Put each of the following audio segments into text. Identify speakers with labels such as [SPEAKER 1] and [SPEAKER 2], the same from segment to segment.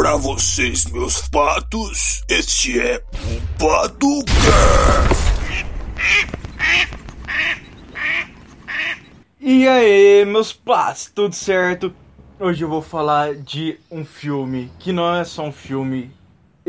[SPEAKER 1] Pra vocês, meus patos, este é o Paducast.
[SPEAKER 2] E aí, meus patos, tudo certo? Hoje eu vou falar de um filme que não é só um filme.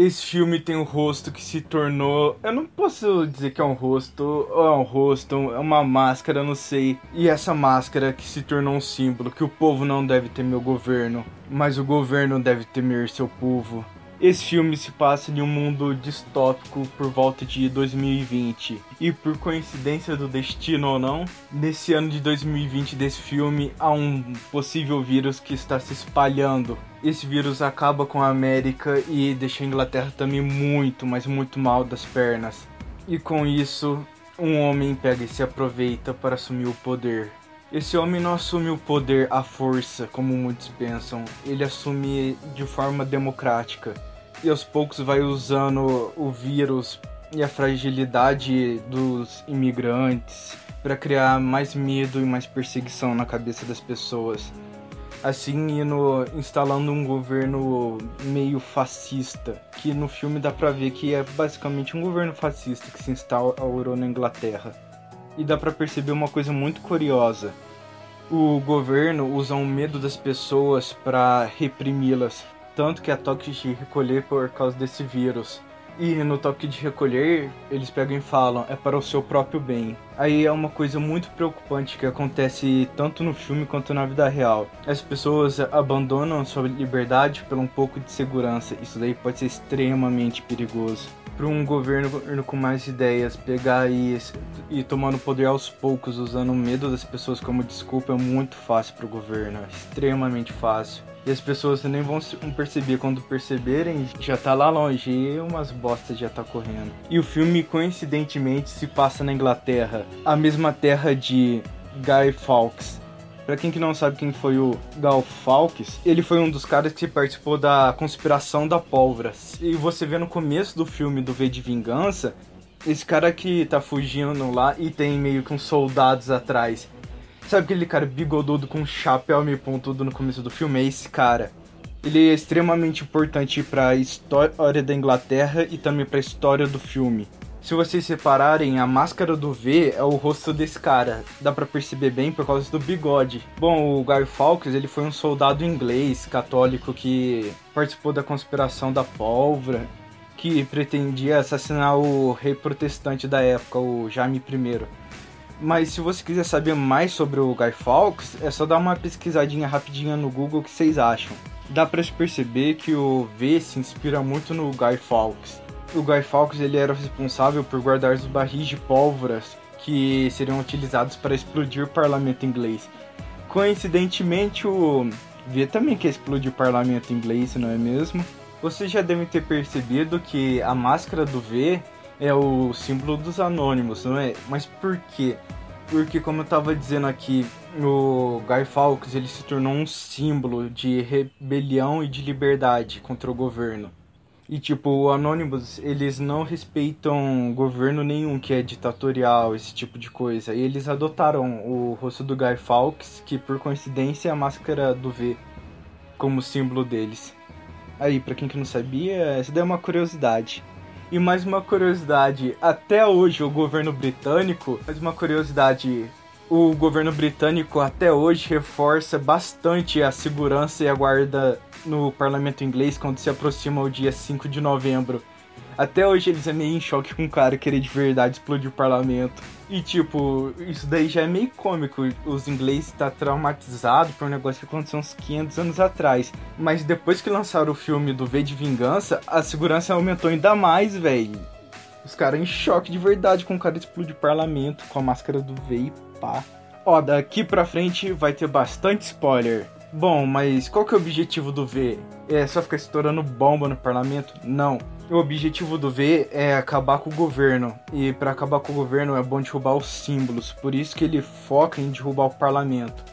[SPEAKER 2] Esse filme tem um rosto que se tornou. Eu não posso dizer que é um rosto, ou é um rosto, é uma máscara, não sei. E essa máscara que se tornou um símbolo que o povo não deve temer o governo, mas o governo deve temer seu povo. Esse filme se passa em um mundo distópico por volta de 2020. E por coincidência do destino ou não, nesse ano de 2020 desse filme há um possível vírus que está se espalhando. Esse vírus acaba com a América e deixa a Inglaterra também muito, mas muito mal das pernas. E com isso, um homem pega e se aproveita para assumir o poder. Esse homem não assume o poder à força, como muitos pensam. Ele assume de forma democrática e aos poucos vai usando o vírus e a fragilidade dos imigrantes para criar mais medo e mais perseguição na cabeça das pessoas. Assim, indo, instalando um governo meio fascista, que no filme dá pra ver que é basicamente um governo fascista que se instaurou na Inglaterra. E dá pra perceber uma coisa muito curiosa. O governo usa o medo das pessoas para reprimi-las, tanto que é toque de recolher por causa desse vírus. E no toque de recolher, eles pegam e falam, é para o seu próprio bem. Aí é uma coisa muito preocupante que acontece tanto no filme quanto na vida real. As pessoas abandonam sua liberdade por um pouco de segurança. Isso daí pode ser extremamente perigoso. Para um governo com mais ideias pegar e, e tomando poder aos poucos, usando o medo das pessoas como desculpa, é muito fácil para o governo. É extremamente fácil. E as pessoas nem vão perceber. Quando perceberem, já tá lá longe e umas bostas já tá correndo. E o filme, coincidentemente, se passa na Inglaterra. A mesma terra de Guy Fawkes. Pra quem que não sabe quem foi o Gal Fawkes, ele foi um dos caras que participou da conspiração da pólvora. E você vê no começo do filme do V de Vingança, esse cara que tá fugindo lá e tem meio que uns soldados atrás. Sabe aquele cara bigodudo com chapéu meio pontudo no começo do filme? É esse cara. Ele é extremamente importante para a história da Inglaterra e também para a história do filme. Se vocês separarem, a máscara do V é o rosto desse cara. Dá para perceber bem por causa do bigode. Bom, o Guy Fawkes, ele foi um soldado inglês católico que participou da conspiração da pólvora, que pretendia assassinar o rei protestante da época, o Jaime I. Mas se você quiser saber mais sobre o Guy Fawkes, é só dar uma pesquisadinha rapidinha no Google que vocês acham. Dá para se perceber que o V se inspira muito no Guy Fawkes. O Guy Fawkes ele era responsável por guardar os barris de pólvoras que seriam utilizados para explodir o parlamento inglês. Coincidentemente, o V também quer explodir o parlamento inglês, não é mesmo? Vocês já devem ter percebido que a máscara do V é o símbolo dos anônimos, não é? Mas por quê? Porque como eu tava dizendo aqui, o Guy Fawkes ele se tornou um símbolo de rebelião e de liberdade contra o governo. E tipo, o Anonymous, eles não respeitam governo nenhum que é ditatorial, esse tipo de coisa. E eles adotaram o rosto do Guy Fawkes, que por coincidência é a máscara do V, como símbolo deles. Aí, para quem que não sabia, essa daí é uma curiosidade. E mais uma curiosidade, até hoje o governo britânico, mais uma curiosidade, o governo britânico até hoje reforça bastante a segurança e a guarda no parlamento inglês quando se aproxima o dia 5 de novembro. Até hoje eles é meio em choque com o cara querer de verdade explodir o parlamento. E tipo, isso daí já é meio cômico. Os ingleses estão tá traumatizados por um negócio que aconteceu uns 500 anos atrás. Mas depois que lançaram o filme do V de Vingança, a segurança aumentou ainda mais, velho. Os caras em choque de verdade com o cara explodir o parlamento com a máscara do V e pá. Ó, daqui pra frente vai ter bastante spoiler. Bom, mas qual que é o objetivo do V? É só ficar estourando bomba no parlamento? Não. O objetivo do V é acabar com o governo. E para acabar com o governo é bom derrubar os símbolos. Por isso que ele foca em derrubar o parlamento.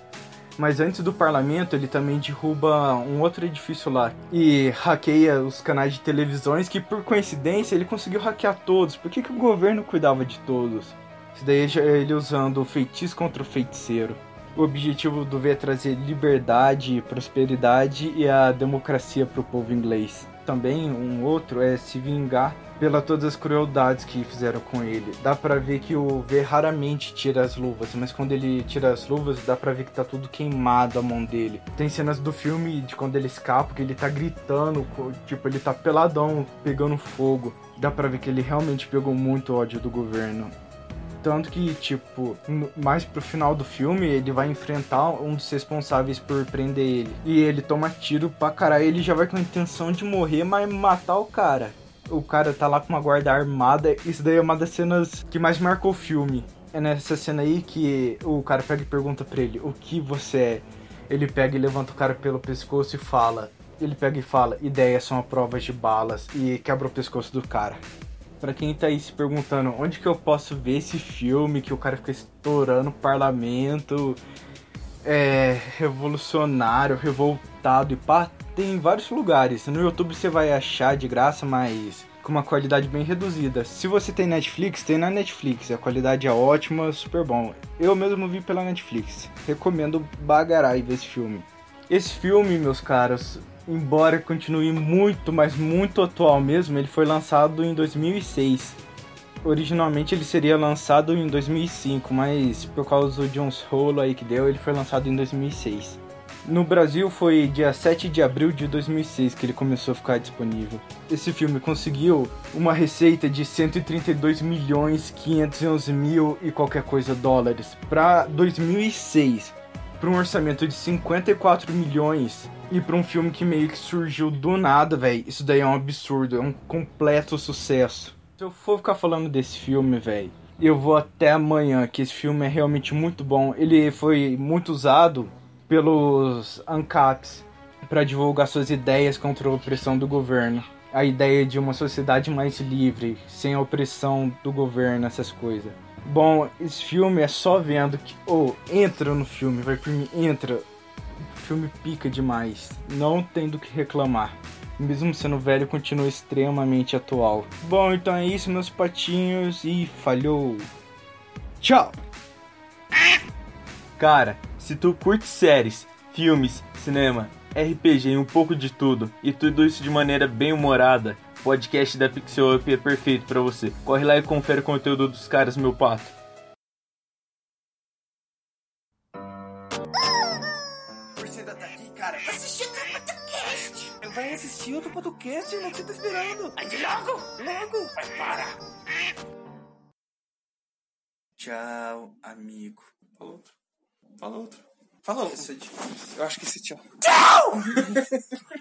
[SPEAKER 2] Mas antes do parlamento, ele também derruba um outro edifício lá. E hackeia os canais de televisões que, por coincidência, ele conseguiu hackear todos. Por que, que o governo cuidava de todos? Isso daí é ele usando o feitiço contra o feiticeiro. O objetivo do V é trazer liberdade, prosperidade e a democracia para o povo inglês. Também um outro é se vingar pela todas as crueldades que fizeram com ele. Dá pra ver que o V raramente tira as luvas, mas quando ele tira as luvas, dá pra ver que tá tudo queimado a mão dele. Tem cenas do filme de quando ele escapa, que ele tá gritando, tipo, ele tá peladão, pegando fogo. Dá pra ver que ele realmente pegou muito ódio do governo. Tanto que, tipo, mais pro final do filme, ele vai enfrentar um dos responsáveis por prender ele. E ele toma tiro pra caralho, ele já vai com a intenção de morrer, mas matar o cara o cara tá lá com uma guarda armada. Isso daí é uma das cenas que mais marcou o filme. É nessa cena aí que o cara pega e pergunta pra ele: O que você é? Ele pega e levanta o cara pelo pescoço e fala. Ele pega e fala: Ideias são a prova de balas. E quebra o pescoço do cara. Pra quem tá aí se perguntando onde que eu posso ver esse filme que o cara fica estourando o parlamento, é revolucionário, revoltado e pá, tem em vários lugares. No YouTube você vai achar de graça, mas com uma qualidade bem reduzida. Se você tem Netflix, tem na Netflix. A qualidade é ótima, super bom. Eu mesmo vi pela Netflix. Recomendo bagarai ver esse filme. Esse filme, meus caros, embora continue muito, mas muito atual mesmo, ele foi lançado em 2006. Originalmente ele seria lançado em 2005, mas por causa de uns rolos aí que deu, ele foi lançado em 2006. No Brasil foi dia 7 de abril de 2006 que ele começou a ficar disponível. Esse filme conseguiu uma receita de 132 milhões 511 mil e qualquer coisa dólares para 2006, para um orçamento de 54 milhões e para um filme que meio que surgiu do nada, velho. Isso daí é um absurdo, é um completo sucesso. Se eu for ficar falando desse filme, velho, eu vou até amanhã, que esse filme é realmente muito bom. Ele foi muito usado pelos ANCAPs para divulgar suas ideias contra a opressão do governo. A ideia de uma sociedade mais livre, sem a opressão do governo, essas coisas. Bom, esse filme é só vendo que. Oh, entra no filme, vai por mim, entra. O filme pica demais. Não tem do que reclamar. Mesmo sendo velho, continua extremamente atual. Bom, então é isso, meus patinhos, e falhou! Tchau! Cara, se tu curte séries, filmes, cinema, RPG e um pouco de tudo, e tudo isso de maneira bem humorada, podcast da Pixel Up é perfeito para você. Corre lá e confere o conteúdo dos caras, meu pato.
[SPEAKER 3] Você ainda tá aqui, cara? Assistir outro podcast! Vai assistir outro podcast, irmão, que você tá esperando? Ande logo! Logo! Vai, para! Tchau, amigo. Falou. Fala outro. Fala outro. Isso é difícil. Eu acho que esse tchau. Tchau!